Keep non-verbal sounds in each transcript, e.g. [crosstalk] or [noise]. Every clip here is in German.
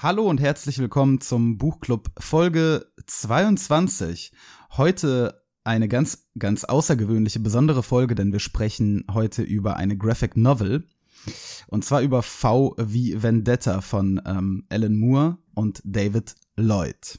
Hallo und herzlich willkommen zum Buchclub Folge 22. Heute eine ganz, ganz außergewöhnliche, besondere Folge, denn wir sprechen heute über eine Graphic Novel. Und zwar über V wie Vendetta von ähm, Alan Moore und David Lloyd.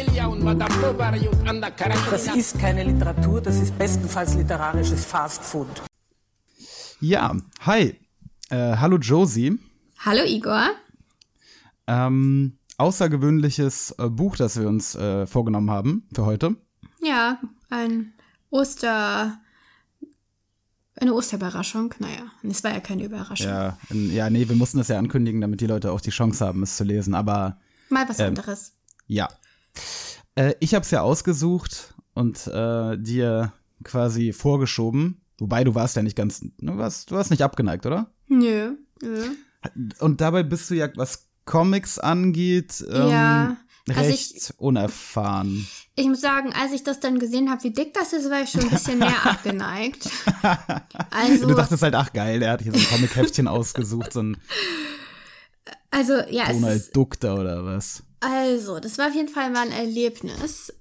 und Madame Bovary und Anna Das ist keine Literatur, das ist bestenfalls literarisches Fastfood. Ja, hi. Äh, hallo Josie. Hallo Igor. Ähm, außergewöhnliches äh, Buch, das wir uns äh, vorgenommen haben für heute. Ja, ein Oster. Eine Osterüberraschung. Naja, es war ja keine Überraschung. Ja, in, ja, nee, wir mussten das ja ankündigen, damit die Leute auch die Chance haben, es zu lesen. Aber Mal was Ähm, anderes. ja. Äh, ich habe es ja ausgesucht und äh, dir quasi vorgeschoben. Wobei du warst ja nicht ganz, du warst, du warst nicht abgeneigt, oder? Nö. Nö. Und dabei bist du ja, was Comics angeht, ähm, Ja, also recht unerfahren. Ich muss sagen, als ich das dann gesehen habe, wie dick das ist, war ich schon ein bisschen mehr [laughs] abgeneigt. Also, Du dachtest halt, ach geil, der hat hier so ein Comic-Heftchen ausgesucht, so ein also ja, Donald Duck da oder was. Also, das war auf jeden Fall mal ein Erlebnis.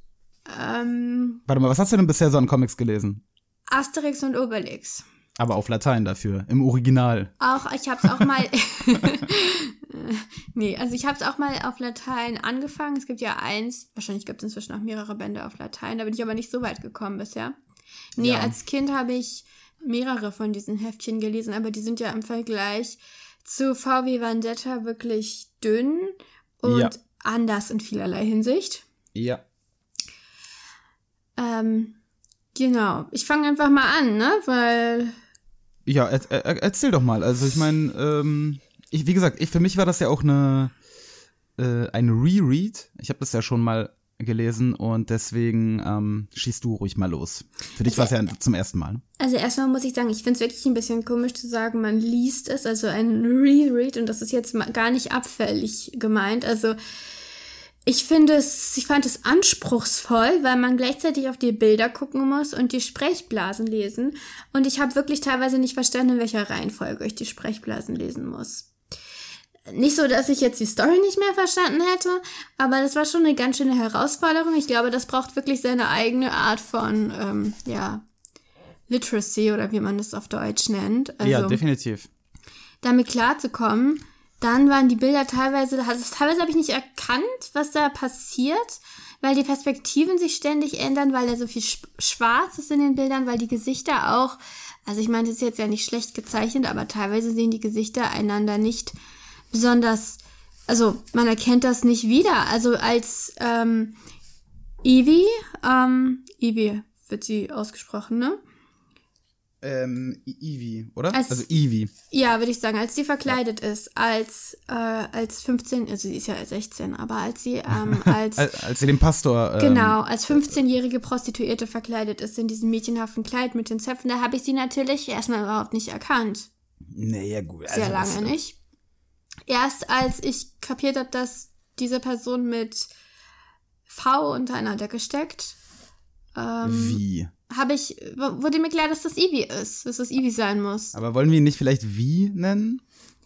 Ähm, Warte mal, was hast du denn bisher so an Comics gelesen? Asterix und Obelix. Aber auf Latein dafür, im Original. Auch, ich habe es auch mal. [laughs] [laughs] nee, also ich habe es auch mal auf Latein angefangen. Es gibt ja eins, wahrscheinlich gibt es inzwischen auch mehrere Bände auf Latein, da bin ich aber nicht so weit gekommen bisher. Nee, Ja. als Kind habe ich mehrere von diesen Heftchen gelesen, aber die sind ja im Vergleich zu VW Vendetta wirklich dünn und Ja. Anders in vielerlei Hinsicht. Ja. Ähm, genau. Ich fange einfach mal an, ne? Weil Ja, er, er, erzähl doch mal. Also ich meine, ähm, ich, wie gesagt, ich, für mich war das ja auch eine äh, ein Reread. Ich habe das ja schon mal gelesen und deswegen ähm, schießt du ruhig mal los. Für dich war es ja zum ersten Mal. ne? Also erstmal muss ich sagen, ich finde es wirklich ein bisschen komisch zu sagen, man liest es, also ein Reread und das ist jetzt gar nicht abfällig gemeint. Also ich finde es, ich fand es anspruchsvoll, weil man gleichzeitig auf die Bilder gucken muss und die Sprechblasen lesen. Und ich habe wirklich teilweise nicht verstanden, in welcher Reihenfolge ich die Sprechblasen lesen muss. Nicht so, dass ich jetzt die Story nicht mehr verstanden hätte, aber das war schon eine ganz schöne Herausforderung. Ich glaube, das braucht wirklich seine eigene Art von, ähm, ja, Literacy oder wie man das auf Deutsch nennt. Also, ja, definitiv. damit klarzukommen. Dann waren die Bilder teilweise, also teilweise habe ich nicht erkannt, was da passiert, weil die Perspektiven sich ständig ändern, weil da so viel Sch- Schwarz ist in den Bildern, weil die Gesichter auch, also ich meine, das ist jetzt ja nicht schlecht gezeichnet, aber teilweise sehen die Gesichter einander nicht besonders, also man erkennt das nicht wieder. Also als ähm, Evie, ähm, Evie wird sie ausgesprochen, ne? Ähm, Ivy, oder? Als- also Ivy. Ja, würde ich sagen, als sie verkleidet ist, als, äh, als 15, also sie ist ja 16, aber als sie, ähm, [laughs] als, Als, als sie den Pastor. Ähm, genau, als 15-jährige Prostituierte verkleidet ist in diesem mädchenhaften Kleid mit den Zöpfen, da habe ich sie natürlich erstmal überhaupt nicht erkannt. Naja, gut. Sehr also lange das- nicht. Erst als ich kapiert habe, dass diese Person mit V unter einer Decke steckt, ähm, Wie? habe ich, wurde mir klar, dass das Ivy ist, dass das Ivy sein muss. Aber wollen wir ihn nicht vielleicht wie nennen?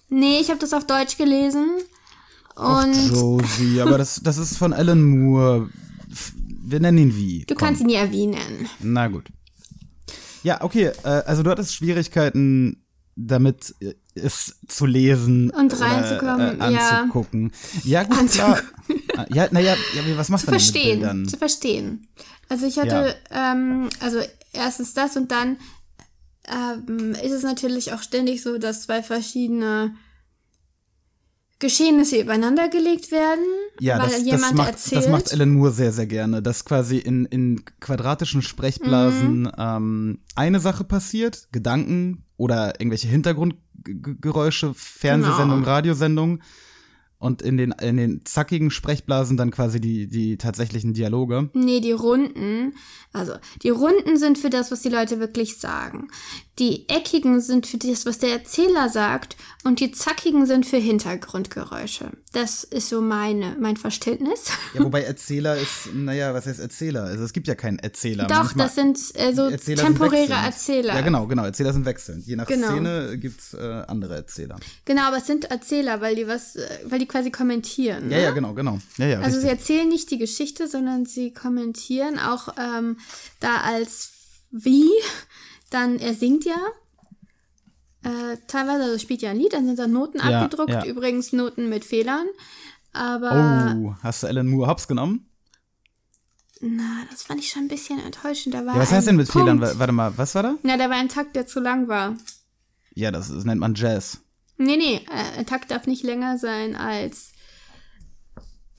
Nee, ich habe das auf Deutsch gelesen. Und Josie, [laughs] aber das, das ist von Alan Moore. Wir nennen ihn wie. du kannst ihn ja wie nennen. Na gut. Ja, okay. Äh, also du hattest Schwierigkeiten damit, äh, es zu lesen Und oder, reinzukommen, äh, ja. anzugucken. Ja, gut, klar. Äh, Ja, naja, ja, was macht Zu man denn mit verstehen. Bildern? Zu verstehen. Also ich hatte, ähm, also erstens das und dann ähm, ist es natürlich auch ständig so, dass zwei verschiedene Geschehnisse übereinander gelegt werden, Ja, weil das, das, jemand macht, erzählt. das macht Alan Moore sehr, sehr gerne, dass quasi in, in quadratischen Sprechblasen Mhm. ähm, eine Sache passiert, Gedanken oder irgendwelche Hintergrundgeräusche, Fernsehsendung, Genau. Radiosendung. Und in den, in den zackigen Sprechblasen dann quasi die, die tatsächlichen Dialoge. Nee, die Runden. Also, die Runden sind für das, was die Leute wirklich sagen. Die eckigen sind für das, was der Erzähler sagt. Und die zackigen sind für Hintergrundgeräusche. Das ist so meine, mein Verständnis. Ja, wobei [laughs] Erzähler ist, naja, was heißt Erzähler? Also es gibt ja keinen Erzähler. Doch, Manchmal- das sind äh, so Erzähler sind temporäre wechselnd. Erzähler. Ja, genau, genau. Erzähler sind wechselnd. Je nach Genau. Szene gibt's äh, andere Erzähler. Genau, aber es sind Erzähler, weil die was, äh, weil die quasi kommentieren. Ja, ne? ja, genau, genau. Ja, ja, Also sie richtig. erzählen nicht die Geschichte, sondern sie kommentieren auch ähm, da als wie. Dann, er singt ja. Äh, teilweise also spielt ja ein Lied, dann sind da Noten Ja, abgedruckt, übrigens Noten mit Fehlern. Aber Oh, hast du Alan Moore hops genommen? na, das fand ich schon ein bisschen enttäuschend. Da war Ja, was heißt denn mit Punkt. Fehlern? Wa- Warte mal, was war da? Na, da war ein Takt, der zu lang war. Ja, das, das nennt man Jazz. Nee, nee, äh, ein Takt darf nicht länger sein als.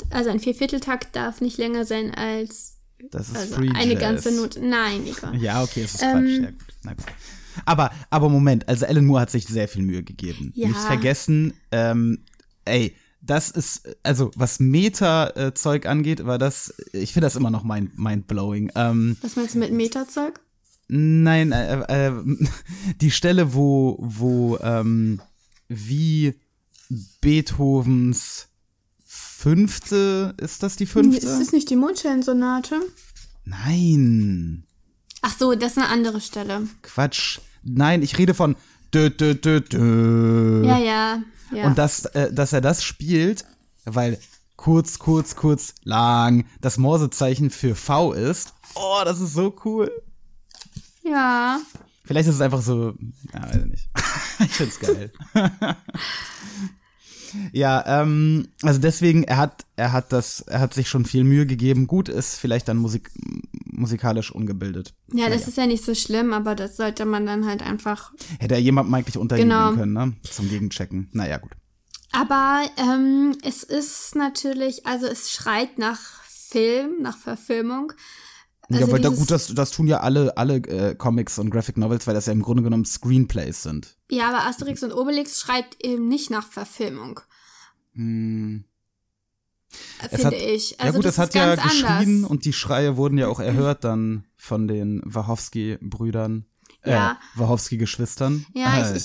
Also ein Viervierteltakt darf nicht länger sein als Das ist also Free eine Jazz. ganze Note. Nein, Nico. Ja, okay, es ist Ähm, Quatsch. Ja, gut. Na gut. Aber, aber Moment, also Alan Moore hat sich sehr viel Mühe gegeben. Ja. Nicht vergessen, ähm, ey, das ist, also was Meta-Zeug angeht, war das, ich finde das immer noch mind, mindblowing. Ähm, Was meinst du mit Metazeug? Nein, äh, äh, [laughs] die Stelle, wo, wo, ähm, wie Beethovens fünfte, ist das die fünfte? Ist das nicht die Mondschellensonate? Nein, Ach so, das ist eine andere Stelle. Quatsch. Nein, ich rede von dö, dö, dö, dö. Ja, ja, ja. Und das, äh, dass er das spielt, weil kurz, kurz, kurz, lang das Morsezeichen für V ist. Oh, das ist so cool. ja. Vielleicht ist es einfach so, ja, weiß ich nicht. [laughs] ich find's geil. ja, ähm, also deswegen, er hat, er hat das, er hat sich schon viel Mühe gegeben. Gut ist vielleicht dann Musik, musikalisch ungebildet. Ja, das ist ja nicht so schlimm, aber das sollte man dann halt einfach. Hätte er jemandem eigentlich unterjubeln Genau. können, ne? Zum Gegenchecken. Naja, gut. Aber ähm, es ist natürlich, also es schreit nach Film, nach Verfilmung. Ja, Also aber da, dieses- gut, das, das tun ja alle, alle äh, Comics und Graphic Novels, weil das ja im Grunde genommen Screenplays sind. Ja, aber Asterix und Obelix schreibt eben nicht nach Verfilmung, Hm. äh, finde hat- ich. ja Also gut, das es hat ja geschrien anders. Und die Schreie wurden ja auch [clears throat] erhört dann von den Wachowski-Brüdern. Ja. Äh, Wachowski-Geschwistern. Ja, Äh, ich, ich,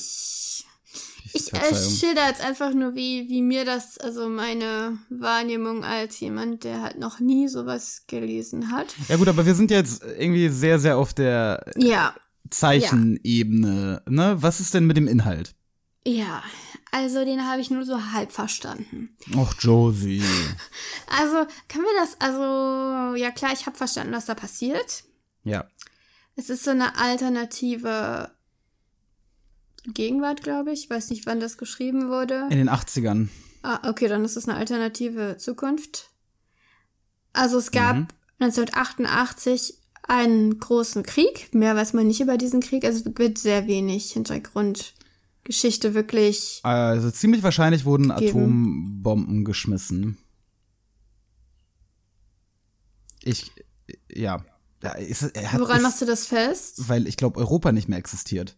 ich äh, schilder jetzt einfach nur, wie, wie mir das, also meine Wahrnehmung als jemand, der halt noch nie sowas gelesen hat. Ja gut, aber wir sind jetzt irgendwie sehr, sehr auf der Ja, Zeichenebene. Ne? Was ist denn mit dem Inhalt? ja. Also den habe ich nur so halb verstanden. Och, Josie. [laughs] Also, kann wir das, also, ja klar, ich habe verstanden, was da passiert. Ja. Es ist so eine alternative Gegenwart, glaube ich. Ich weiß nicht, wann das geschrieben wurde. In den 80ern. Ah, okay, dann ist es eine alternative Zukunft. Also es gab Mhm. 1988 einen großen Krieg. Mehr weiß man nicht über diesen Krieg. Also es wird sehr wenig Hintergrundgeschichte wirklich. Also ziemlich wahrscheinlich wurden Geben. Atombomben geschmissen. Ich, ja. ja ist, Woran ist, machst du das fest? Weil ich glaube, Europa nicht mehr existiert.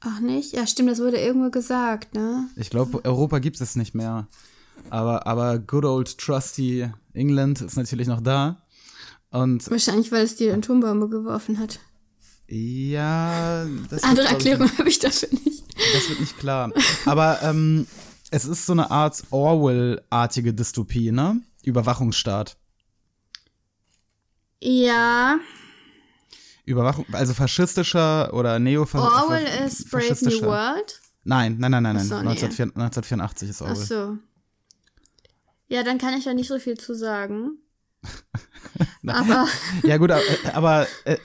Ach nicht? Ja, stimmt, das wurde irgendwo gesagt, ne? Ich glaube, Europa gibt es nicht mehr. Aber, aber good old trusty England ist natürlich noch da. Und Wahrscheinlich, weil es die Atombombe geworfen hat. ja, das wird, Andere ich, Erklärung habe ich dafür nicht. Das wird nicht klar. Aber ähm, es ist so eine Art Orwell-artige Dystopie, ne? Überwachungsstaat. Ja, Überwachung, also faschistischer oder neo Orwell ist Brave New. World. Nein, nein, nein, nein, nein. Ach so, nee. 1984, 1984 ist Ach Orwell. so. Ja, dann kann ich da nicht so viel zu sagen. [laughs] Aber Ja gut, aber, aber äh,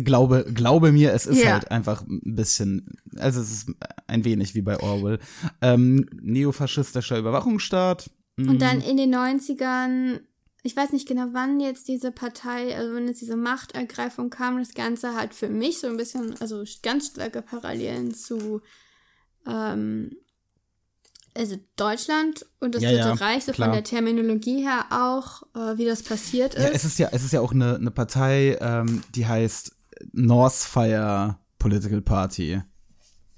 glaube, glaube mir, es ist Ja. halt einfach ein bisschen, also es ist ein wenig wie bei Orwell. Ähm, neofaschistischer Überwachungsstaat. Mhm. Und dann in den 90ern, ich weiß nicht genau, wann jetzt diese Partei, also wenn jetzt diese Machtergreifung kam, das Ganze hat für mich so ein bisschen, also ganz starke Parallelen zu ähm, also Deutschland und das Ja, Dritte ja, Reich, so klar. von der Terminologie her auch, äh, wie das passiert Ja, ist. es ist ja, es ist ja auch eine, eine Partei, ähm, die heißt Northfire Political Party.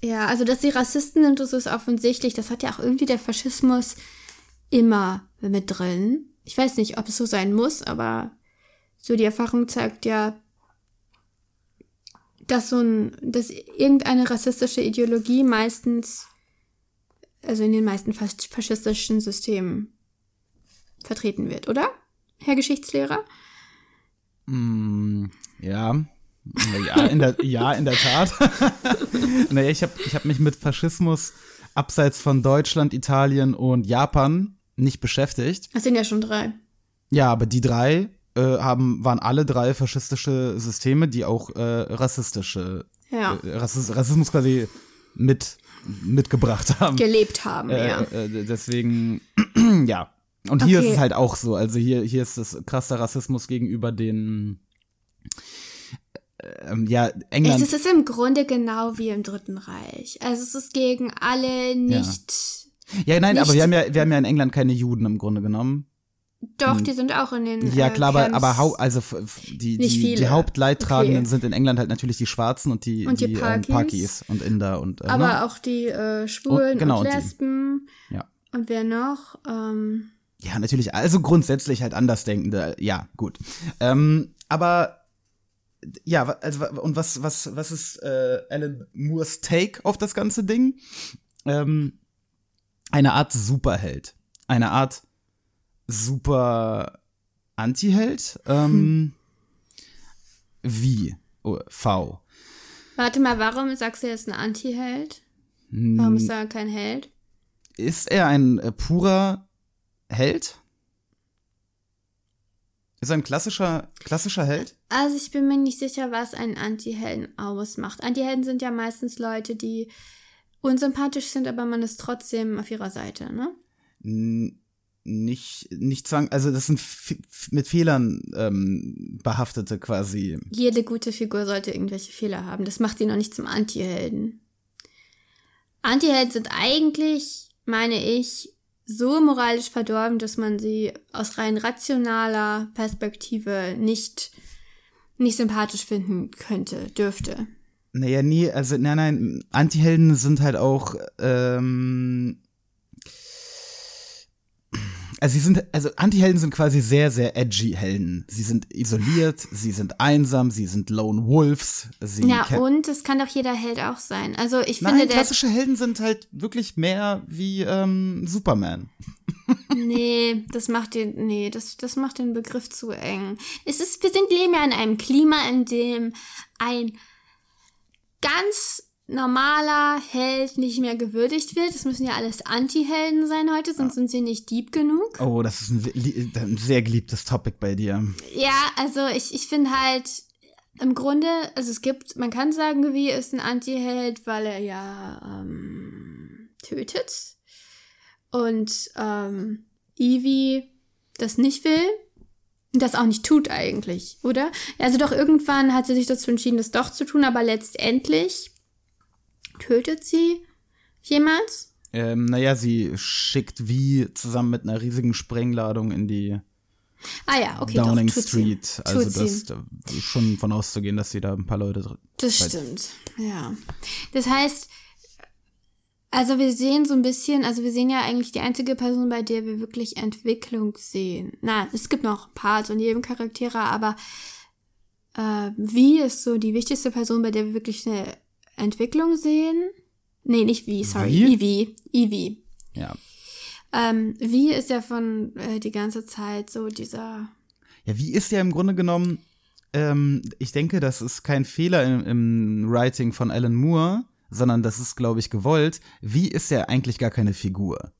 Ja, also dass sie Rassisten sind, das ist offensichtlich. Das hat ja auch irgendwie der Faschismus immer mit drin. Ich weiß nicht, ob es so sein muss, aber so die Erfahrung zeigt ja, dass so ein, dass irgendeine rassistische Ideologie meistens, also in den meisten fas- faschistischen Systemen vertreten wird, oder? Herr Geschichtslehrer? Mm, ja. Ja, in der, ja, in der Tat. [laughs] naja, ich habe ich hab mich mit Faschismus abseits von Deutschland, Italien und Japan nicht beschäftigt. Das sind ja schon drei. Ja, aber die drei äh, haben, waren alle drei faschistische Systeme, die auch äh, rassistische, Ja. äh, Rassismus, Rassismus quasi mit, mitgebracht haben. Gelebt haben, Äh, ja. äh, deswegen, [clears throat] ja. Und hier Okay. ist es halt auch so. Also hier, hier ist es krasser Rassismus gegenüber den, ähm, ja, England. Es ist im Grunde genau wie im Dritten Reich. Also es ist gegen alle nicht. Ja, nein, aber nicht- wir haben ja, wir haben ja in England keine Juden im Grunde genommen. Doch, die sind auch in den. Ja, äh, klar, aber, Camps. aber hau, also die, die, die. Hauptleidtragenden Okay. sind in England halt natürlich die Schwarzen und die, Und die ähm, Pakis. Pakis und Inder und äh, Aber ne? auch die äh, Schwulen Und- genau, und und die- Lesben. Ja. Und wer noch? Ähm, Ja, natürlich, also grundsätzlich halt Andersdenkende, ja, gut. Ähm, aber ja, also und was, was, was ist äh, Alan Moores Take auf das ganze Ding? Ähm, eine Art Superheld. Eine Art super Antiheld. Ähm, Wie? Oh, v. warte mal, warum sagst du jetzt ein Anti-Held? Warum Hm. ist er kein Held? Ist er ein äh, purer Held? Ist er ein klassischer, klassischer Held? Also ich bin mir nicht sicher, was einen Anti-Helden ausmacht. Anti-Helden sind ja meistens Leute, die unsympathisch sind, aber man ist trotzdem auf ihrer Seite, ne? N nicht, nicht zwang, also das sind mit Fehlern ähm, behaftete quasi. Jede gute Figur sollte irgendwelche Fehler haben. Das macht sie noch nicht zum Anti-Helden. Anti-Helden sind eigentlich, meine ich, so moralisch verdorben, dass man sie aus rein rationaler Perspektive nicht, nicht sympathisch finden könnte, dürfte. Naja, nee, also nein, nein, Antihelden sind halt auch, ähm, also sie sind, also Antihelden sind quasi sehr, sehr edgy Helden. Sie sind isoliert, sie sind einsam, sie sind Lone Wolves. Sie Ja, und es kann doch jeder Held auch sein. Also ich Nein, finde, klassische Helden sind halt wirklich mehr wie ähm, Superman. [laughs] Nee, das macht den, nee, das, das macht den Begriff zu eng. Es ist, wir sind leben ja in einem Klima, in dem ein ganz normaler Held nicht mehr gewürdigt wird. Es müssen ja alles Anti-Helden sein heute, sonst sind sie nicht deep genug. Oh, das ist ein, ein sehr geliebtes Topic bei dir. Ja, also ich, ich finde halt, im Grunde, also es gibt, man kann sagen, wie ist ein Anti-Held, weil er ja ähm, tötet. Und ähm, Evie das nicht will. Das auch nicht tut eigentlich, oder? Also doch irgendwann hat sie sich dazu entschieden, das doch zu tun, aber letztendlich tötet sie jemals? Ähm, naja, sie schickt wie zusammen mit einer riesigen Sprengladung in die Ah ja, okay, Downing doch, Street. Sie. Also tut das da ist schon von auszugehen, dass sie da ein paar Leute. Das stimmt, ja. Das heißt, also wir sehen so ein bisschen, also wir sehen ja eigentlich die einzige Person, bei der wir wirklich Entwicklung sehen. Na, es gibt noch Parts und jedem Charaktere, aber äh, wie ist so die wichtigste Person, bei der wir wirklich eine Entwicklung sehen? Nee, nicht wie, sorry, Wie? Evie. Evie. Ja. Ähm, wie ist ja von äh, die ganze Zeit so dieser Ja, wie ist ja im Grunde genommen, ähm, ich denke, das ist kein Fehler im, im Writing von Alan Moore, sondern das ist, glaube ich, gewollt. Wie ist er eigentlich gar keine Figur?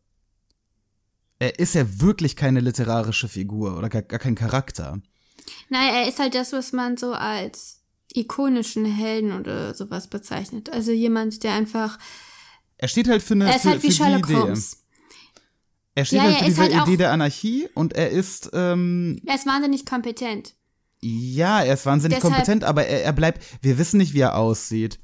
Er ist ja wirklich keine literarische Figur oder gar, gar kein Charakter. Nein, er ist halt das, was man so als ikonischen Helden oder sowas bezeichnet. Also jemand, der einfach. Er steht halt für eine Er ist für, halt wie Sherlock die Idee. Holmes. Er steht Ja, halt für diese halt Idee der Anarchie und er ist, ähm, Er ist wahnsinnig kompetent. ja, er ist wahnsinnig Deshalb- kompetent, aber er, er bleibt, wir wissen nicht, wie er aussieht.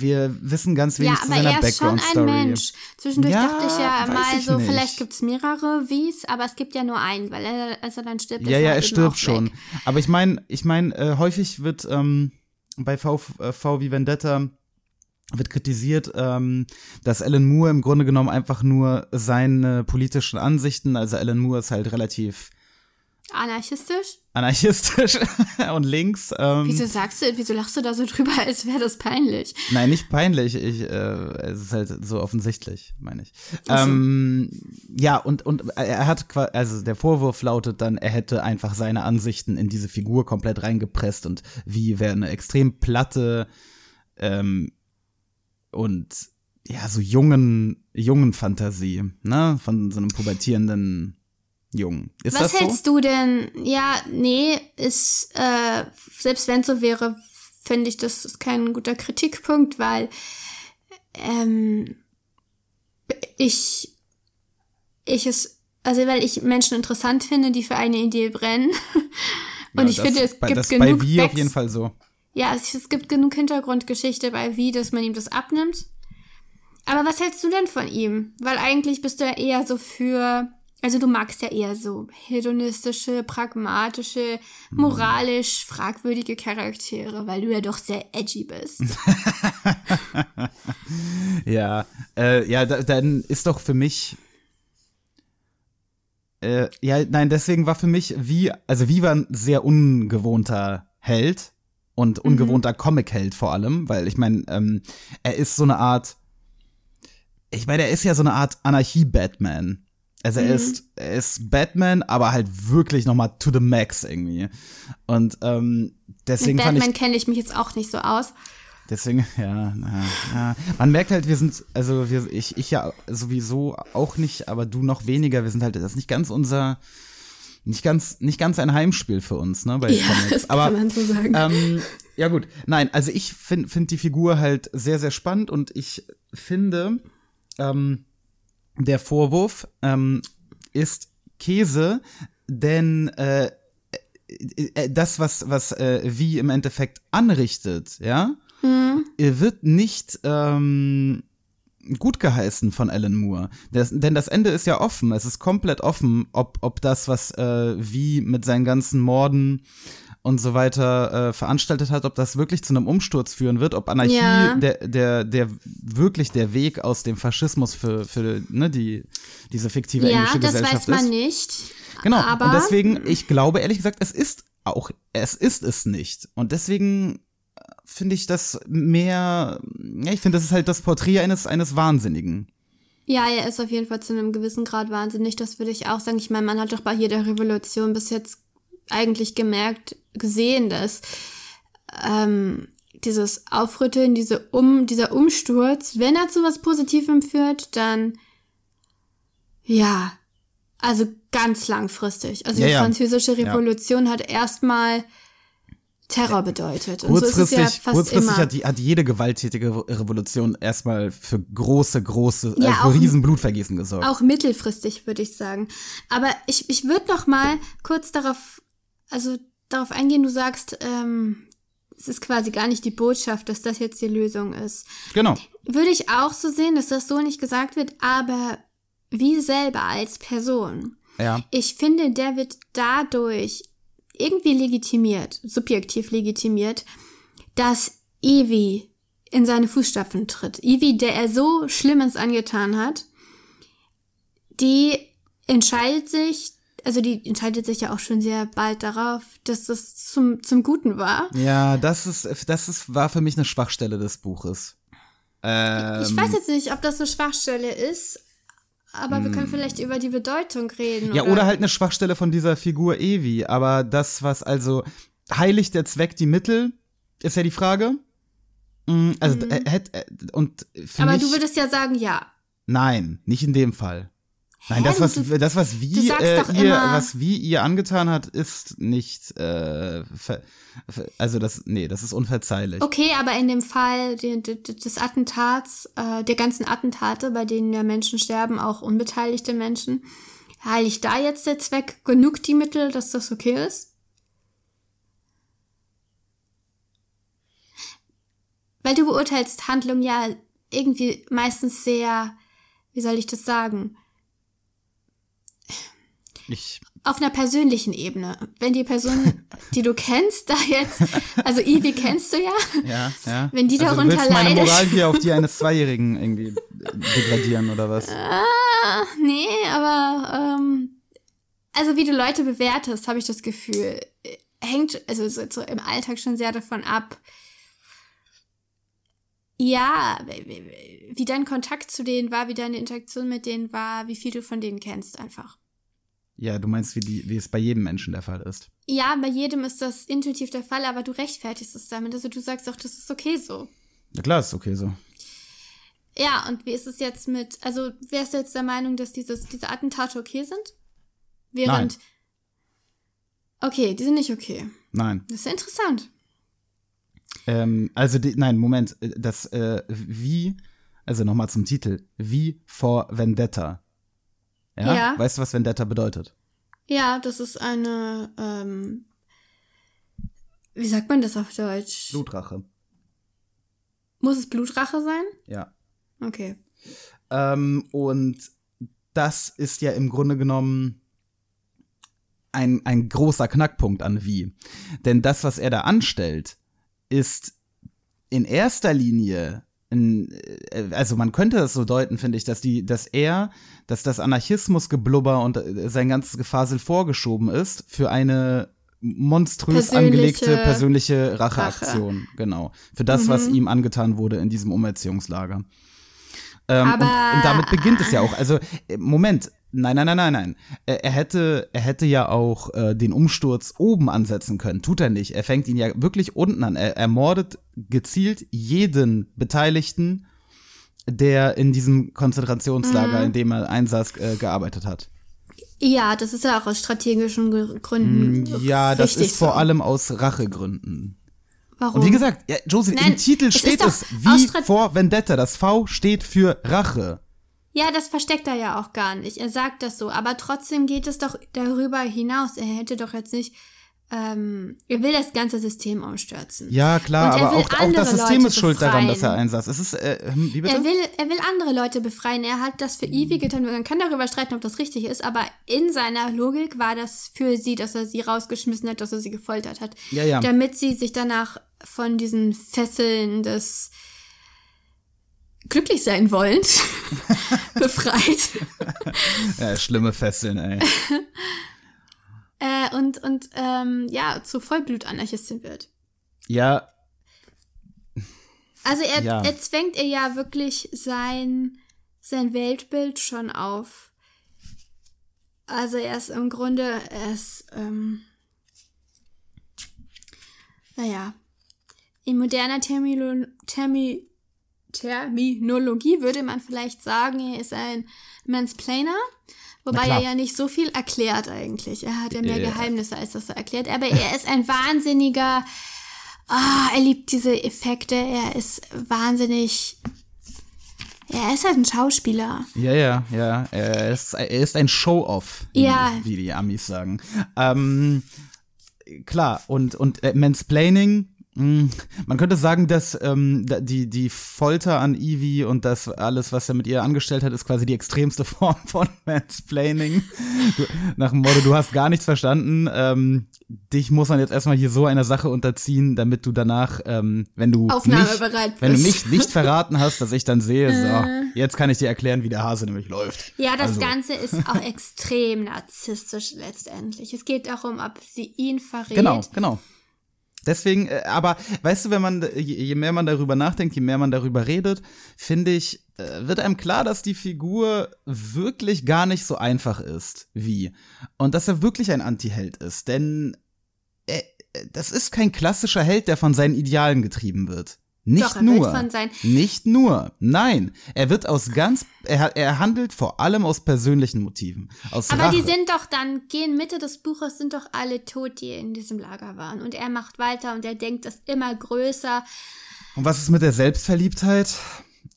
Wir wissen ganz wenig Ja, zu aber seiner er ist schon ein Background-Story. Mensch. Zwischendurch Ja, dachte ich ja mal ich so, nicht. vielleicht gibt's mehrere Wies, aber es gibt ja nur einen, weil er, als er dann stirbt, Ja, ist ja, er er stirbt schon. Weg. Aber ich meine, ich meine, äh, häufig wird ähm, bei v, äh, wie Vendetta wird kritisiert, ähm, dass Alan Moore im Grunde genommen einfach nur seine politischen Ansichten, also Alan Moore ist halt relativ Anarchistisch? anarchistisch [laughs] und links. Ähm, Wieso sagst du, wieso lachst du da so drüber, als wäre das peinlich? Nein, nicht peinlich. Ich, äh, es ist halt so offensichtlich, meine ich. Ähm, ja, und, und er hat also der Vorwurf lautet dann, er hätte einfach seine Ansichten in diese Figur komplett reingepresst und wie wäre eine extrem platte ähm, und ja, so jungen, jungen Fantasie, ne? Von so einem pubertierenden Jungen. Ist Was das so? hältst du denn? Ja, nee, ist, äh, selbst wenn es so wäre, finde ich, das ist kein guter Kritikpunkt, weil ähm, ich, ich es, also weil ich Menschen interessant finde, die für eine Idee brennen. [laughs] Und Ja, ich das, finde, es bei, gibt das genug bei Wie auf Backs- jeden Fall so. Ja, es, es gibt genug Hintergrundgeschichte bei Wie, dass man ihm das abnimmt. Aber was hältst du denn von ihm? Weil eigentlich bist du ja eher so für, also du magst ja eher so hedonistische, pragmatische, moralisch fragwürdige Charaktere, weil du ja doch sehr edgy bist. [laughs] Ja, äh, ja, da, dann ist doch für mich. Äh, ja, nein, deswegen war für mich wie, also wie war ein sehr ungewohnter Held und ungewohnter Comic-Held vor allem, weil ich meine, ähm, er ist so eine Art, ich meine, er ist ja so eine Art Anarchie-Batman. Also er ist, er ist Batman, aber halt wirklich noch mal to the max irgendwie. Und ähm, deswegen Mit Batman kenne ich mich jetzt auch nicht so aus. Deswegen, [laughs] ja, na, ja. Man merkt halt, wir sind, also wir, ich, ich ja sowieso auch nicht, aber du noch weniger. Wir sind halt, das ist nicht ganz unser, nicht ganz, nicht ganz ein Heimspiel für uns, ne, bei Ja, Comics. das aber, kann man so sagen. Ähm, ja gut, nein, also ich finde find die Figur halt sehr, sehr spannend und ich finde, ähm, der Vorwurf ähm, ist Käse, denn äh, äh, äh, das, was, was äh, wie im Endeffekt anrichtet, ja, äh, wird nicht ähm, gut geheißen von Alan Moore. Das, denn das Ende ist ja offen. Es ist komplett offen, ob, ob das, was äh, wie mit seinen ganzen Morden und so weiter äh, veranstaltet hat, ob das wirklich zu einem Umsturz führen wird, ob Anarchie Ja. der, der, der wirklich der Weg aus dem Faschismus für, für ne, die, diese fiktive Ja, englische das Gesellschaft weiß man ist. nicht. Genau. Aber und deswegen, ich glaube ehrlich gesagt, es ist auch, es ist es nicht. Und deswegen äh, finde ich das mehr, ja, ich finde, das ist halt das Porträt eines, eines Wahnsinnigen. Ja, er ist auf jeden Fall zu einem gewissen Grad wahnsinnig, das würde ich auch sagen. Ich meine, man hat doch bei jeder Revolution bis jetzt eigentlich gemerkt, gesehen, dass ähm, dieses Aufrütteln, diese um, dieser Umsturz, wenn er zu was Positivem führt, dann ja, also ganz langfristig. Also Ja, die ja. französische Revolution hat erstmal Terror bedeutet. Und so ist es Kurzfristig, ja fast kurzfristig immer. hat, die, hat jede gewalttätige Re- Revolution erstmal für große, große, Ja, äh, für auch- riesen Blutvergießen gesorgt. Auch mittelfristig, würde ich sagen. Aber ich, ich würde noch mal kurz darauf, also darauf eingehen, du sagst, ähm, es ist quasi gar nicht die Botschaft, dass das jetzt die Lösung ist. Genau. Würde ich auch so sehen, dass das so nicht gesagt wird, aber wie selber als Person. Ja. Ich finde, der wird dadurch irgendwie legitimiert, subjektiv legitimiert, dass Evie in seine Fußstapfen tritt. Evie, der er so Schlimmes angetan hat, die entscheidet sich, also die entscheidet sich ja auch schon sehr bald darauf, dass das zum, zum Guten war. Ja, das ist, das ist, war für mich eine Schwachstelle des Buches. Ähm, ich weiß jetzt nicht, ob das eine Schwachstelle ist, aber wir können vielleicht über die Bedeutung reden. Ja, oder halt eine Schwachstelle von dieser Figur Evi. Aber das, was also heiligt der Zweck die Mittel, ist ja die Frage. Mm, Also, äh, hätt, äh, und für Mhm. Aber mich, du würdest ja sagen, ja. nein, nicht in dem Fall. Nein, Hä? das, was, Du- das, was wie, äh, ihr, was wie ihr angetan hat, ist nicht, äh, ver, also das, nee, das ist unverzeihlich. Okay, aber in dem Fall de- de- de- des Attentats, äh, der ganzen Attentate, bei denen ja Menschen sterben, auch unbeteiligte Menschen, heiligt da jetzt der Zweck genug die Mittel, dass das okay ist? Weil du beurteilst Handlung ja irgendwie meistens sehr, wie soll ich das sagen? Ich, auf einer persönlichen Ebene. Wenn die Person, [laughs] die du kennst, da jetzt, also Ivy kennst du ja, ja, ja. Wenn die also, darunter du willst meine leidet. Moral hier auf die eines [laughs] Zweijährigen irgendwie degradieren oder was? ah, nee, aber ähm, also wie du Leute bewertest, habe ich das Gefühl, hängt also so, so im Alltag schon sehr davon ab. Ja, wie dein Kontakt zu denen war, wie deine Interaktion mit denen war, wie viel du von denen kennst einfach. Ja, du meinst, wie, die, wie es bei jedem Menschen der Fall ist. Ja, bei jedem ist das intuitiv der Fall, aber du rechtfertigst es damit. Also du sagst auch, das ist okay so. Ja klar, ist okay so. Ja, und wie ist es jetzt mit, also wärst du jetzt der Meinung, dass dieses, diese Attentate okay sind? Während. Nein. Okay, die sind nicht okay. Nein. Das ist ja interessant. Ähm, also, die, nein, Moment, äh, das, äh, wie, also nochmal zum Titel, wie vor Vendetta. Ja? Ja. Weißt du, was Vendetta bedeutet? Ja, das ist eine, ähm, wie sagt man das auf Deutsch? Blutrache. Muss es Blutrache sein? Ja. Okay. Ähm, und das ist ja im Grunde genommen ein, ein großer Knackpunkt an Wie. Denn das, was er da anstellt, ist in erster Linie ein, äh, also man könnte es so deuten, finde ich, dass die, dass er, dass das Anarchismusgeblubber und äh, sein ganzes Gefasel vorgeschoben ist für eine monströs Persönliche angelegte persönliche Racheaktion, genau. Für das, was Mhm. ihm angetan wurde in diesem Umerziehungslager. Ähm, und, und damit beginnt es ja auch. Also, äh, Moment. Nein, nein, nein, nein, nein. Er, hätte, er hätte ja auch äh, den Umsturz oben ansetzen können. Tut er nicht. Er fängt ihn ja wirklich unten an. Er ermordet gezielt jeden Beteiligten, der in diesem Konzentrationslager, Mhm. in dem er einsaß, äh, gearbeitet hat. Ja, das ist ja auch aus strategischen Gründen. Mm, Ja, das ist vor so. allem aus Rachegründen. Warum? Und wie gesagt, ja, Josie, im Titel es steht es, wie vor Vendetta. Das V steht für Rache. Ja, das versteckt er ja auch gar nicht. Er sagt das so, aber trotzdem geht es doch darüber hinaus. Er hätte doch jetzt nicht. Ähm, er will das ganze System umstürzen. Ja, klar, er aber auch, auch das System Leute ist schuld daran, dass er befreien. einsaß. Es ist, äh, hm, wie bitte? Er will, er will andere Leute befreien. Er hat das für Ivy getan. Man kann darüber streiten, ob das richtig ist, aber in seiner Logik war das für sie, dass er sie rausgeschmissen hat, dass er sie gefoltert hat. Ja, ja. Damit sie sich danach von diesen Fesseln des glücklich sein wollens [laughs] befreit. Ja, schlimme Fesseln, ey. Äh, und und ähm, ja, zu Vollblutanarchistin wird. Ja, Also er, Ja. er zwängt ihr ja wirklich sein, sein Weltbild schon auf. Also er ist im Grunde, er ist, ähm, naja, in moderner Termilo Termi Terminologie würde man vielleicht sagen, er ist ein Mansplainer. Wobei er ja nicht so viel erklärt eigentlich. Er hat ja mehr Ja. Geheimnisse, als dass er erklärt. Aber er ist ein wahnsinniger, ah, er liebt diese Effekte. Er ist wahnsinnig, er ist halt ein Schauspieler. ja, ja, ja. Er ist, er ist ein Show-Off, wie, Ja. wie die Amis sagen. Ähm, klar, und, und äh, Mansplaining, man könnte sagen, dass ähm, die, die Folter an Evie und das alles, was er mit ihr angestellt hat, ist quasi die extremste [laughs] Form von Mansplaining. Du, nach dem Motto, du hast gar nichts verstanden. Ähm, dich muss man jetzt erstmal hier so einer Sache unterziehen, damit du danach, ähm, wenn du nicht, wenn du bist. nicht, nicht verraten hast, dass ich dann sehe, so, jetzt kann ich dir erklären, wie der Hase nämlich läuft. Ja, das Also, Ganze ist auch [laughs] extrem narzisstisch letztendlich. Es geht darum, ob sie ihn verrät. Genau, genau. Deswegen, äh, aber weißt du, wenn man, je, je mehr man darüber nachdenkt, je mehr man darüber redet, finde ich, äh, wird einem klar, dass die Figur wirklich gar nicht so einfach ist wie. Und dass er wirklich ein Anti-Held ist. Denn äh, äh, das ist kein klassischer Held, der von seinen Idealen getrieben wird. Nicht Doch, nur. Nicht nur. Nein. Er wird aus ganz, er, er handelt vor allem aus persönlichen Motiven. Aus Aber Rache. die sind doch dann, gehen Mitte des Buches, sind doch alle tot, die in diesem Lager waren. Und er macht weiter und er denkt das immer größer. Und was ist mit der Selbstverliebtheit?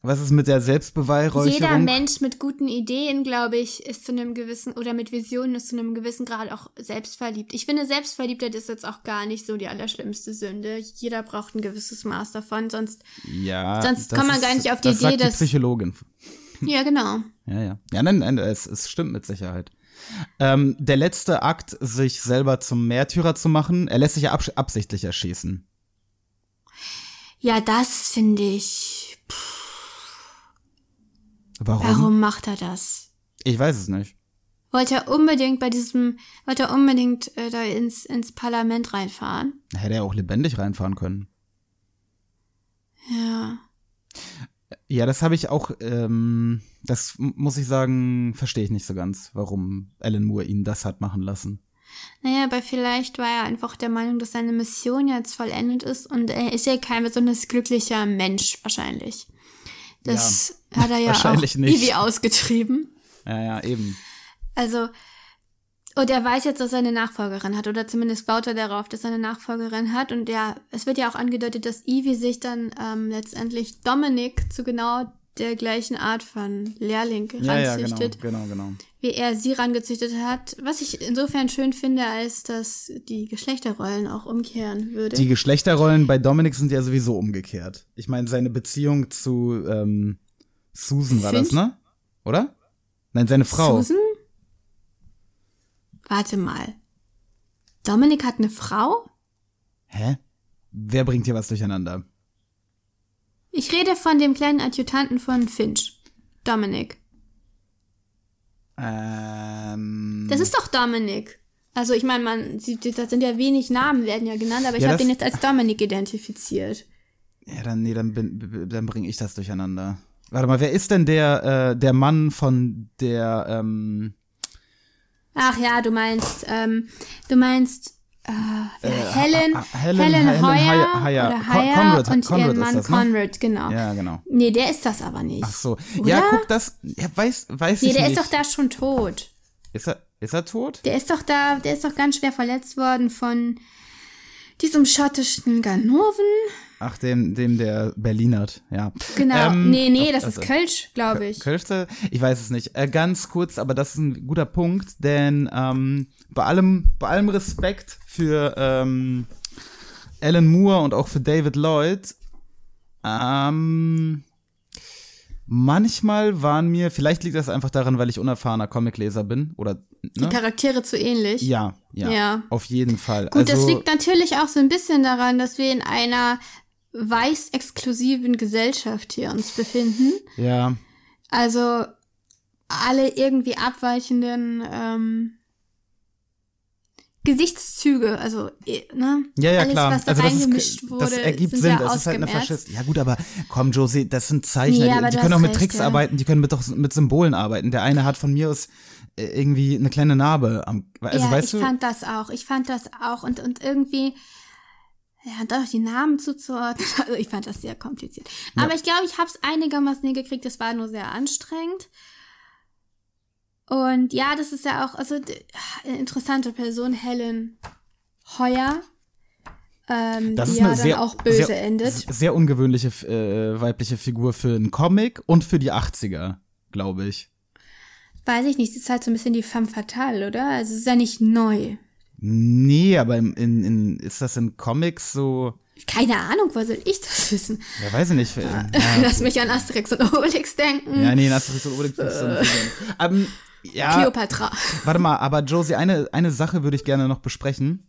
Was ist mit der Selbstbeweihräucherung? Jeder Mensch mit guten Ideen, glaube ich, ist zu einem gewissen, oder mit Visionen ist zu einem gewissen Grad auch selbstverliebt. Ich finde, Selbstverliebtheit ist jetzt auch gar nicht so die allerschlimmste Sünde. Jeder braucht ein gewisses Maß davon, sonst, Ja, Sonst kommt man ist- gar nicht auf die das Idee, sagt die dass- Psychologin. ja, genau. Ja, ja. Ja, nein, nein, es, es stimmt mit Sicherheit. Ähm, der letzte Akt, sich selber zum Märtyrer zu machen, er lässt sich ja abs absichtlich erschießen. Ja, das finde ich. Warum? Warum macht er das? Ich weiß es nicht. Wollte er unbedingt bei diesem, wollte er unbedingt äh, da ins, ins Parlament reinfahren? Hätte er auch lebendig reinfahren können. Ja. Ja, das habe ich auch, ähm, das muss ich sagen, verstehe ich nicht so ganz, warum Alan Moore ihn das hat machen lassen. Naja, aber vielleicht war er einfach der Meinung, dass seine Mission jetzt vollendet ist und er ist ja kein besonders glücklicher Mensch wahrscheinlich. Das hat er [laughs] ja auch nicht. Ivy ausgetrieben. Ja, ja, eben. Also, und er weiß jetzt, dass er eine Nachfolgerin hat, oder zumindest baut er darauf, dass er eine Nachfolgerin hat. Und ja, es wird ja auch angedeutet, dass Ivy sich dann ähm, letztendlich Dominik zu genau der gleichen Art von Lehrling Ja, ja, genau, ranzüchtet, genau, genau. wie er sie rangezüchtet hat. Was ich insofern schön finde, als dass die Geschlechterrollen auch umkehren würde. Die Geschlechterrollen bei Dominik sind ja sowieso umgekehrt. Ich meine, seine Beziehung zu ähm, Susan war das, Finch? ne? Oder? Nein, seine Frau. Susan? Warte mal. Dominik hat eine Frau? Hä? Wer bringt hier was durcheinander? Ich rede von dem kleinen Adjutanten von Finch. Dominik. Ähm, Das ist doch Dominik. Also ich meine, man, das sind ja wenig Namen, werden ja genannt, aber ich Ja, habe ihn jetzt als Dominik identifiziert. ja, dann, nee, dann, bin, dann bringe ich das durcheinander. Warte mal, wer ist denn der, äh, der Mann von der, ähm, Ach ja, du meinst, ähm, du meinst äh, Helen, Ha- ha- Helen- Helen, Helen Heuer Heuer- oder Heuer Conrad- und Conrad ihren Mann das, ne? Conrad, genau. ja, genau. Nee, der ist das aber nicht. Ach so. Oder? Ja, guck, das, ja, weiß, weiß nee, ich der nicht. ist doch da schon tot. Ist er, ist er tot? Der ist doch da, der ist doch ganz schwer verletzt worden von diesem schottischen Ganoven. Ach, dem, dem der Berlinert, ja. Genau. Ähm, nee, nee, das also- ist Kölsch, glaube ich. Kölschte? Ich weiß es nicht. Äh, ganz kurz, aber das ist ein guter Punkt, denn ähm, bei allem, bei allem Respekt für ähm, Alan Moore und auch für David Lloyd, ähm, manchmal waren mir, vielleicht liegt das einfach daran, weil ich unerfahrener Comicleser bin, oder, Die ne? Charaktere zu ähnlich. Ja, ja, Ja. auf jeden Fall. Gut, das also, liegt natürlich auch so ein bisschen daran, dass wir in einer weiß-exklusiven Gesellschaft hier uns befinden. ja, Also alle irgendwie abweichenden ähm, Gesichtszüge, also eh, ne? Ja, ja, Alles, klar. was da also das, reingemischt ist, wurde, das ergibt Sinn. sehr Das ist halt eine. Faschist. Ja, gut, aber komm, Josie, das sind Zeichner. Nee, die, die können auch mit recht, Tricks ja. arbeiten, die können mit, doch mit Symbolen arbeiten. Der eine hat von mir aus äh, irgendwie eine kleine Narbe am. Also, ja, weißt ich du? fand das auch. Ich fand das auch und, und irgendwie, ja, und auch die Namen zuzuordnen. [laughs] Also ich fand das sehr kompliziert. Aber ich glaube, ich habe es einigermaßen hingekriegt. Es war nur sehr anstrengend. Und ja, das ist ja auch, also eine interessante Person, Helen Heuer, ähm, das die ist ja eine dann sehr, auch böse sehr, endet. sehr ungewöhnliche äh, weibliche Figur für einen Comic und für die 80er, glaube ich. Weiß ich nicht, sie ist halt so ein bisschen die femme fatale, oder? Also es ist ja nicht neu. Nee, aber in, in, in, ist das in Comics so. Keine Ahnung, wo soll ich das wissen? Ja, weiß ich nicht. äh, Ja, [laughs] Lass mich an Asterix und Obelix denken. ja nee, Asterix und Obelix gibt's so ähm, ja, Cleopatra. warte mal, aber Josie, eine, eine Sache würde ich gerne noch besprechen.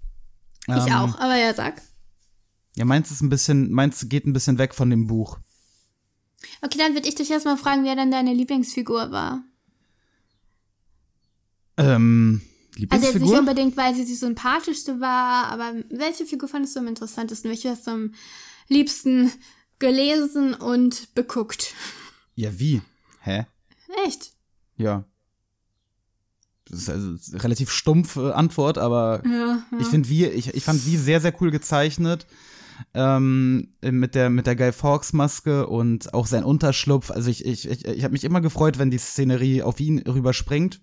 Ich Ähm, auch, aber ja, sag. Ja, meins ist ein bisschen, meins geht ein bisschen weg von dem Buch. Okay, dann würde ich dich erstmal fragen, wer denn deine Lieblingsfigur war. Ähm, Also jetzt nicht unbedingt, weil sie die sympathischste war, aber welche Figur fandest du am interessantesten? Welche hast du am liebsten gelesen und beguckt? ja, wie? Hä? Echt? Ja. Das ist also eine relativ stumpfe Antwort, aber Ja, ich finde wie, ich, ich fand wie sehr, sehr cool gezeichnet. Ähm, mit der, mit der Guy Fawkes Maske und auch sein Unterschlupf. Also ich, ich, ich, ich habe mich immer gefreut, wenn die Szenerie auf ihn rüberspringt.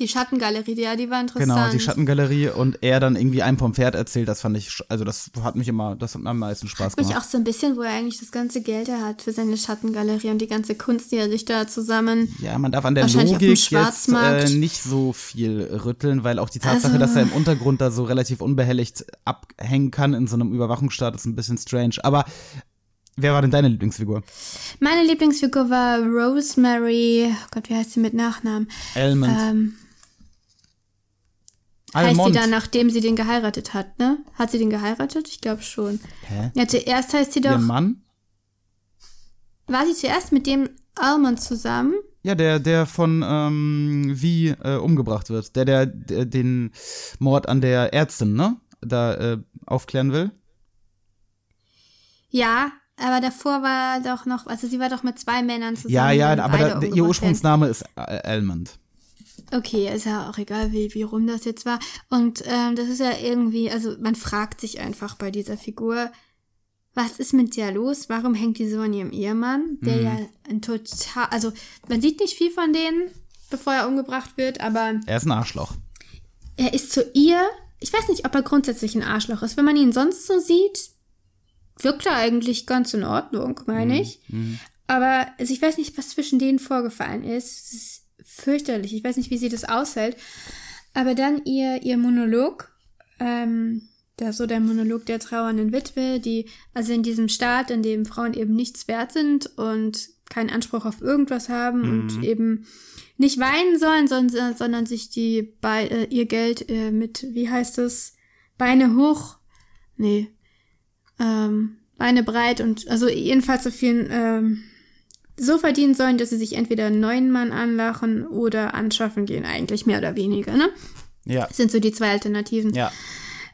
Die Schattengalerie, die, ja, die war interessant. Genau, die Schattengalerie und er dann irgendwie einem vom Pferd erzählt, das fand ich, also das hat mich immer, das hat mir am meisten Spaß mich gemacht. auch so ein bisschen, wo er eigentlich das ganze Geld er hat für seine Schattengalerie und die ganze Kunst, die er sich da zusammen. Ja, man darf an der Logik jetzt äh, nicht so viel rütteln, weil auch die Tatsache, Also- dass er im Untergrund da so relativ unbehelligt abhängen kann in so einem Überwachungsstaat, ist ein bisschen strange. Aber wer war denn deine Lieblingsfigur? Meine Lieblingsfigur war Rosemary. Oh Gott, wie heißt sie mit Nachnamen? Elmond. Ähm, Heißt Almond. sie dann, nachdem sie den geheiratet hat, ne? Hat sie den geheiratet? Ich glaube schon. Hä? Ja, zuerst heißt sie doch. Ihr Mann? War sie zuerst mit dem Almond zusammen? Ja, der, der von ähm, wie äh, umgebracht wird. Der, der, der den Mord an der Ärztin, ne? Da äh, aufklären will. Ja, aber davor war doch noch, also sie war doch mit zwei Männern zusammen. Ja, ja, aber da, ihr. Ursprungsname ist äh, Almond. Okay, ist ja auch egal, wie, wie rum das jetzt war. Und ähm, das ist ja irgendwie, also man fragt sich einfach bei dieser Figur, was ist mit der los? Warum hängt die so an ihrem Ehemann, der Mhm. ja ein total, also man sieht nicht viel von denen, bevor er umgebracht wird, aber Er ist ein Arschloch. er ist zu ihr, ich weiß nicht, ob er grundsätzlich ein Arschloch ist. Wenn man ihn sonst so sieht, wirkt er eigentlich ganz in Ordnung, meine ich. Aber also ich weiß nicht, was zwischen denen vorgefallen ist. Fürchterlich. Ich weiß nicht, wie sie das aushält. Aber dann ihr, ihr Monolog, ähm, der, so der Monolog der trauernden Witwe, die, also in diesem Staat, in dem Frauen eben nichts wert sind und keinen Anspruch auf irgendwas haben und eben nicht weinen sollen, sondern, sondern sich die bei, äh, ihr Geld äh, mit, wie heißt es, Beine hoch, nee, ähm, Beine breit und also jedenfalls so viel ähm, so verdienen sollen, dass sie sich entweder einen neuen Mann anlachen oder anschaffen gehen, eigentlich mehr oder weniger, ne? Ja. Das sind so die zwei Alternativen. Ja.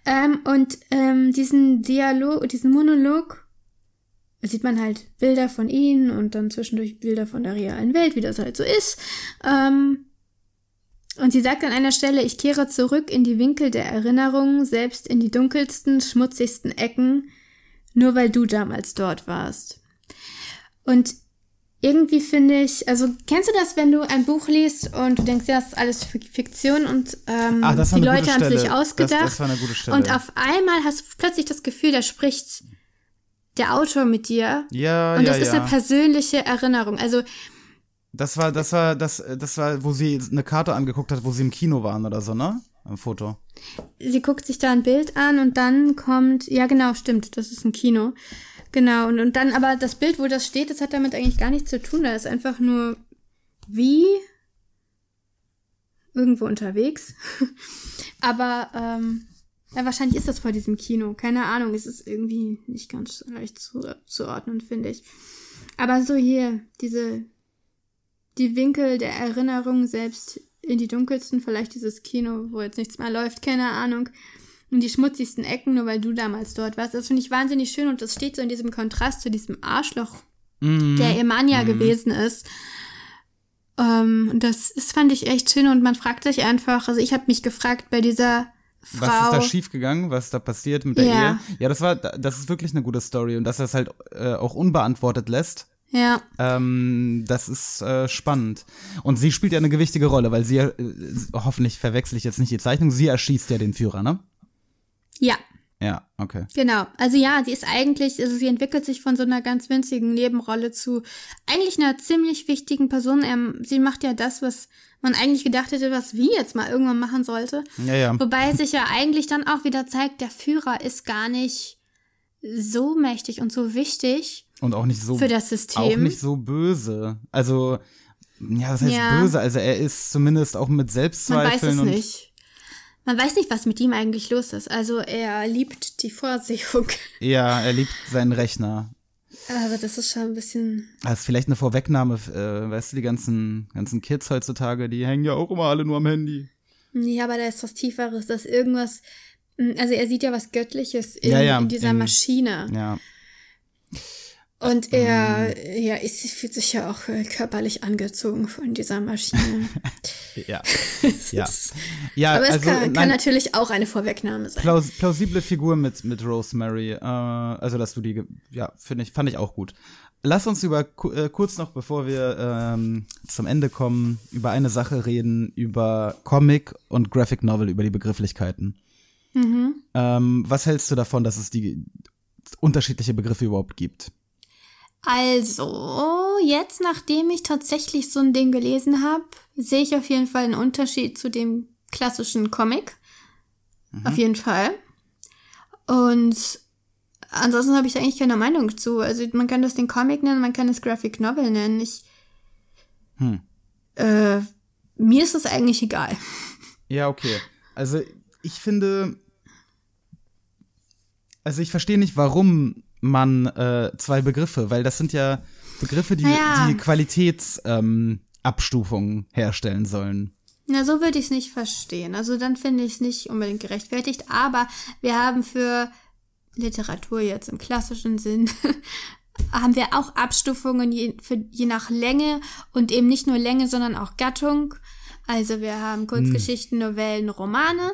Ähm, und ähm, diesen Dialog, diesen Monolog sieht man halt Bilder von ihnen und dann zwischendurch Bilder von der realen Welt, wie das halt so ist. Ähm, und sie sagt an einer Stelle, ich kehre zurück in die Winkel der Erinnerung, selbst in die dunkelsten, schmutzigsten Ecken, nur weil du damals dort warst. Und irgendwie finde ich, also kennst du das, wenn du ein Buch liest und du denkst, ja, das ist alles Fik- Fiktion und ähm, war die Leute haben sich Stelle. ausgedacht. Das- das war eine gute Stelle. Und auf einmal hast du plötzlich das Gefühl, da spricht der Autor mit dir. Ja, und ja, das ist ja. eine persönliche Erinnerung. Also Das war, das war, das, das war, wo sie eine Karte angeguckt hat, wo sie im Kino waren oder so, ne? Am Foto. sie guckt sich da ein Bild an und dann kommt, ja genau, stimmt, das ist ein Kino. Genau, und, und dann aber das Bild, wo das steht, das hat damit eigentlich gar nichts zu tun. Da ist einfach nur wie irgendwo unterwegs. [laughs] aber ähm, ja, wahrscheinlich ist das vor diesem Kino. Keine Ahnung, es ist irgendwie nicht ganz leicht zu, zuordnen, finde ich. Aber so hier, diese, die Winkel der Erinnerung selbst in die dunkelsten, vielleicht dieses Kino, wo jetzt nichts mehr läuft, keine Ahnung. In die schmutzigsten Ecken, nur weil du damals dort warst. Das finde ich wahnsinnig schön und das steht so in diesem Kontrast zu diesem Arschloch, Mhm. der ihr Mann ja gewesen ist. Ähm, und das, das fand ich echt schön und man fragt sich einfach, also ich habe mich gefragt bei dieser Frau. Was ist da schiefgegangen? Was ist da passiert mit der Ja. Ehe? Ja, das war, das ist wirklich eine gute Story und dass er es halt äh, auch unbeantwortet lässt. ja, Ähm, das ist äh, spannend. Und sie spielt ja eine gewichtige Rolle, weil sie, äh, hoffentlich verwechsel ich jetzt nicht die Zeichnung, sie erschießt ja den Führer, ne? Ja, Ja, okay. Genau. Also ja, sie ist eigentlich, also sie entwickelt sich von so einer ganz winzigen Nebenrolle zu eigentlich einer ziemlich wichtigen Person. Ähm, sie macht ja das, was man eigentlich gedacht hätte, was wir jetzt mal irgendwann machen sollte. Ja, ja. Wobei sich ja eigentlich dann auch wieder zeigt, der Führer ist gar nicht so mächtig und so wichtig Und auch nicht so für das System. auch nicht so böse. Also, ja, was heißt Ja. böse? Also er ist zumindest auch mit Man Selbstzweifeln weiß es und nicht. Man weiß nicht, was mit ihm eigentlich los ist. Also er liebt die Vorsehung. [laughs] ja, er liebt seinen Rechner. Also das ist schon ein bisschen Das ist vielleicht eine Vorwegnahme, äh, weißt du, die ganzen, ganzen Kids heutzutage, die hängen ja auch immer alle nur am Handy. Nee, aber da ist was Tieferes, dass irgendwas. Also er sieht ja was Göttliches in, Ja, ja, in dieser in- Maschine. Ja. Und er ja, ist, fühlt sich ja auch äh, körperlich angezogen von dieser Maschine. [laughs] Ja. [laughs] ja. ja, aber es also, kann, kann natürlich auch eine Vorwegnahme sein. plaus plausible Figur mit, mit Rosemary. Äh, also, dass du die, ja, finde ich, fand ich auch gut. Lass uns über äh, kurz noch, bevor wir ähm, zum Ende kommen, über eine Sache reden, über Comic und Graphic Novel, über die Begrifflichkeiten. Ähm, was hältst du davon, dass es die unterschiedliche Begriffe überhaupt gibt? Also, jetzt, nachdem ich tatsächlich so ein Ding gelesen habe, sehe ich auf jeden Fall einen Unterschied zu dem klassischen Comic. Auf jeden Fall. Und ansonsten habe ich da eigentlich keine Meinung zu. Also, man kann das den Comic nennen, man kann es Graphic Novel nennen. Ich, Hm. äh, mir ist das eigentlich egal. [laughs] Ja, okay. Also ich finde, also ich verstehe nicht, warum man äh, zwei Begriffe, weil das sind ja Begriffe, die Naja. die Qualitätsabstufungen ähm, herstellen sollen. Na, so würde ich es nicht verstehen. Also dann finde ich es nicht unbedingt gerechtfertigt. Aber wir haben für Literatur jetzt im klassischen Sinn, [laughs] haben wir auch Abstufungen je, für, je nach Länge und eben nicht nur Länge, sondern auch Gattung. Also wir haben Kurzgeschichten, Novellen, Romane.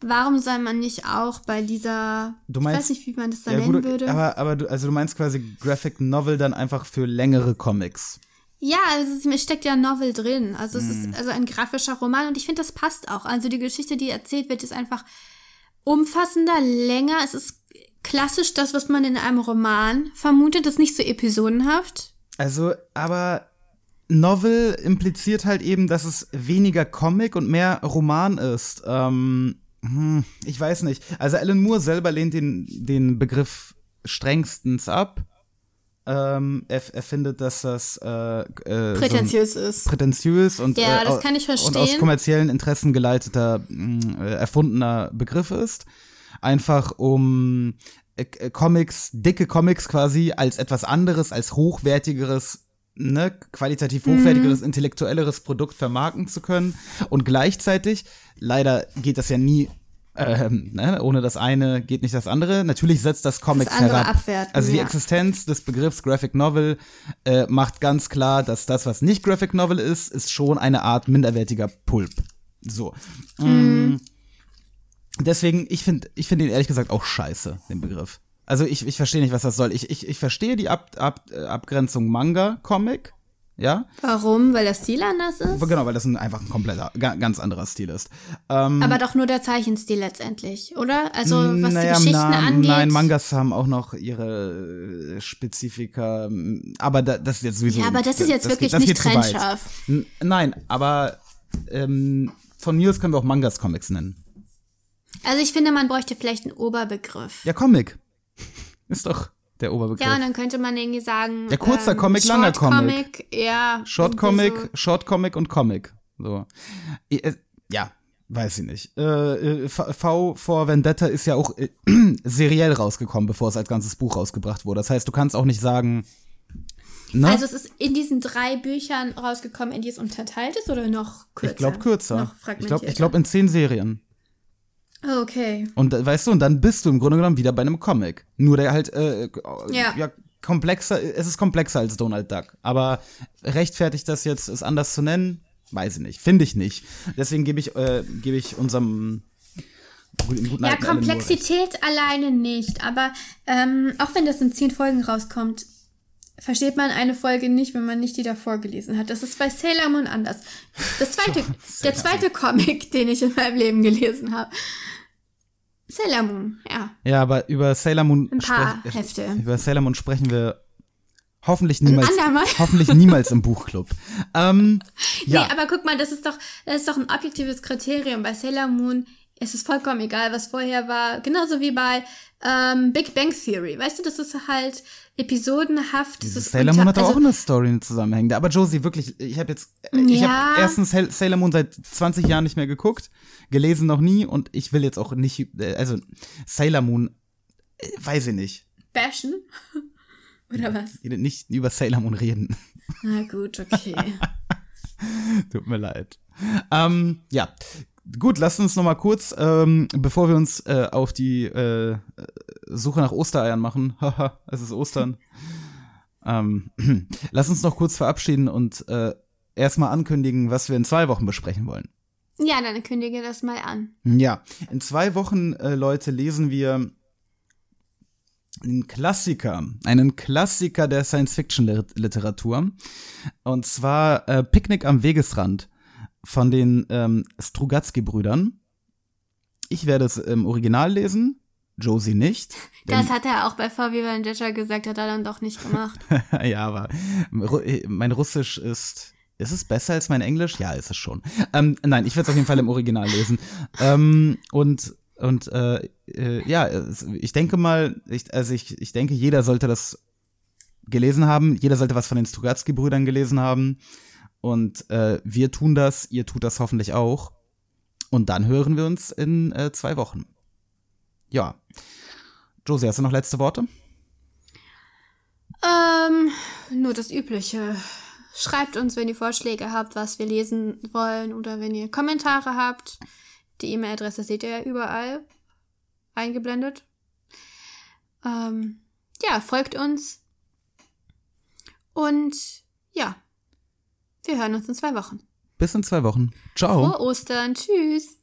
Warum soll man nicht auch bei dieser, Du ich meinst- weiß nicht, wie man das da Ja, nennen gut, würde. aber, aber du, also du meinst quasi Graphic Novel dann einfach für längere Comics. Ja, also es steckt ja Novel drin. Also es ist also ein grafischer Roman und ich finde, das passt auch. Also die Geschichte, die erzählt wird, ist einfach umfassender, länger. Es ist klassisch das, was man in einem Roman vermutet. Das ist nicht so episodenhaft. Also, aber Novel impliziert halt eben, dass es weniger Comic und mehr Roman ist. Ähm, hm, ich weiß nicht. Also Alan Moore selber lehnt den, den Begriff strengstens ab. Ähm, er, er findet, dass das äh, äh, so Prätentiös ist. prätentiös und, Ja, äh, das kann ich und aus verstehen. kommerziellen Interessen geleiteter, mh, äh, erfundener Begriff ist. Einfach um äh, Comics, dicke Comics quasi als etwas anderes, als hochwertigeres, ne, qualitativ Mhm. hochwertigeres, intellektuelleres Produkt vermarkten zu können. Und gleichzeitig, leider geht das ja nie ähm, ne, ohne das eine geht nicht das andere. Natürlich setzt das Comics andere herab. abwerten, also die ja. Existenz des Begriffs Graphic Novel äh, macht ganz klar, dass das, was nicht Graphic Novel ist, ist schon eine Art minderwertiger Pulp. So. Mm. Deswegen, ich finde ich finde ihn ehrlich gesagt auch scheiße, den Begriff. Also ich, ich verstehe nicht, was das soll. Ich, ich, ich verstehe die Ab, Ab, Abgrenzung Manga-Comic, ja. Warum? Weil der Stil anders ist? Genau, weil das ein, einfach ein kompletter, ga, ganz anderer Stil ist. Ähm, Aber doch nur der Zeichenstil letztendlich, oder? Also was naja, die Geschichten na, angeht. Nein, Mangas haben auch noch ihre äh, Spezifika, aber da, das ist jetzt sowieso. Ja, aber das ist jetzt wirklich geht- nicht geht zu weit. trennscharf. Nein, aber ähm, von mir aus können wir auch Mangas-Comics nennen. Also ich finde, man bräuchte vielleicht einen Oberbegriff. Ja, Comic. [laughs] Ist doch der Oberbegriff. Ja, und dann könnte man irgendwie sagen. Ja, kurzer Comic, langer Short Comic. Ja. Short Comic, so. Short Comic und Comic. So. Äh, Ja, weiß ich nicht. Äh, äh, V vor Vendetta ist ja auch äh, [clears throat] seriell rausgekommen, bevor es als ganzes Buch rausgebracht wurde. Das heißt, du kannst auch nicht sagen. Ne? Also es ist in diesen drei Büchern rausgekommen, in die es unterteilt ist oder noch kürzer? ich glaube kürzer. Ich glaube, ich glaub in zehn Serien. Okay. Und äh, weißt du, und dann bist du im Grunde genommen wieder bei einem Comic. Nur der halt, äh, Ja. ja, komplexer, es ist komplexer als Donald Duck. Aber rechtfertigt das jetzt, es anders zu nennen? Weiß ich nicht. Finde ich nicht. Deswegen gebe ich, äh, gebe ich unserem Ja. Komplexität alleine nicht. Aber ähm, auch wenn das in zehn Folgen rauskommt, versteht man eine Folge nicht, wenn man nicht die davor gelesen hat. Das ist bei Sailor Moon anders. Das zweite, [laughs] der zweite Comic, den ich in meinem Leben gelesen habe. Sailor Moon, ja. Ja, aber über Sailor Moon, Ein paar Hefte. über Sailor Moon sprechen wir hoffentlich niemals, [laughs] hoffentlich niemals im Buchclub. Ähm, ja. Nee, aber guck mal, das ist doch, das ist doch ein objektives Kriterium. Bei Sailor Moon ist es vollkommen egal, was vorher war. Genauso wie bei ähm, Big Bang Theory. Weißt du, das ist halt episodenhaft. Ist Sailor Moon hat doch auch also, eine Story eine zusammenhängende. Aber Josie, wirklich, ich habe jetzt, ich Ja. habe erstens Sailor Moon seit 20 Jahren nicht mehr geguckt, gelesen noch nie und ich will jetzt auch nicht, äh, also Sailor Moon, äh, weiß ich nicht, Bashen? [laughs] Oder was? nicht über Sailor Moon reden. Na gut, okay. [laughs] Tut mir leid. Ähm, ja. Gut, lasst uns noch mal kurz, ähm, bevor wir uns äh, auf die äh, Suche nach Ostereiern machen. [laughs] Haha, es ist Ostern. [laughs] ähm, [clears throat] lass uns noch kurz verabschieden und äh, erstmal ankündigen, was wir in zwei Wochen besprechen wollen. ja, dann kündige das mal an. Ja, in zwei Wochen, äh, Leute, lesen wir einen Klassiker, einen Klassiker der Science-Fiction-Literatur. Und zwar äh, Picknick am Wegesrand von den ähm, Strugatsky-Brüdern. Ich werde es im Original lesen, Josie nicht. [laughs] Das hat er auch bei VW Vendetta gesagt, hat er dann doch nicht gemacht. [laughs] ja, aber mein Russisch ist. Ist es besser als mein Englisch? Ja, ist es schon. Ähm, nein, ich werde es auf jeden Fall im Original [laughs] lesen. Ähm, und und äh, äh, ja, ich denke mal, ich, also ich, ich denke, jeder sollte das gelesen haben. Jeder sollte was von den Strugatsky-Brüdern gelesen haben. Und äh, wir tun das, ihr tut das hoffentlich auch. Und dann hören wir uns in äh, zwei Wochen. Ja. Josie, hast du noch letzte Worte? Ähm, nur das Übliche. Schreibt uns, wenn ihr Vorschläge habt, was wir lesen wollen oder wenn ihr Kommentare habt. Die E-Mail-Adresse seht ihr ja überall eingeblendet. Ähm, ja, folgt uns. Und ja, wir hören uns in zwei Wochen. Bis in zwei Wochen. Ciao. Frohe Ostern. Tschüss.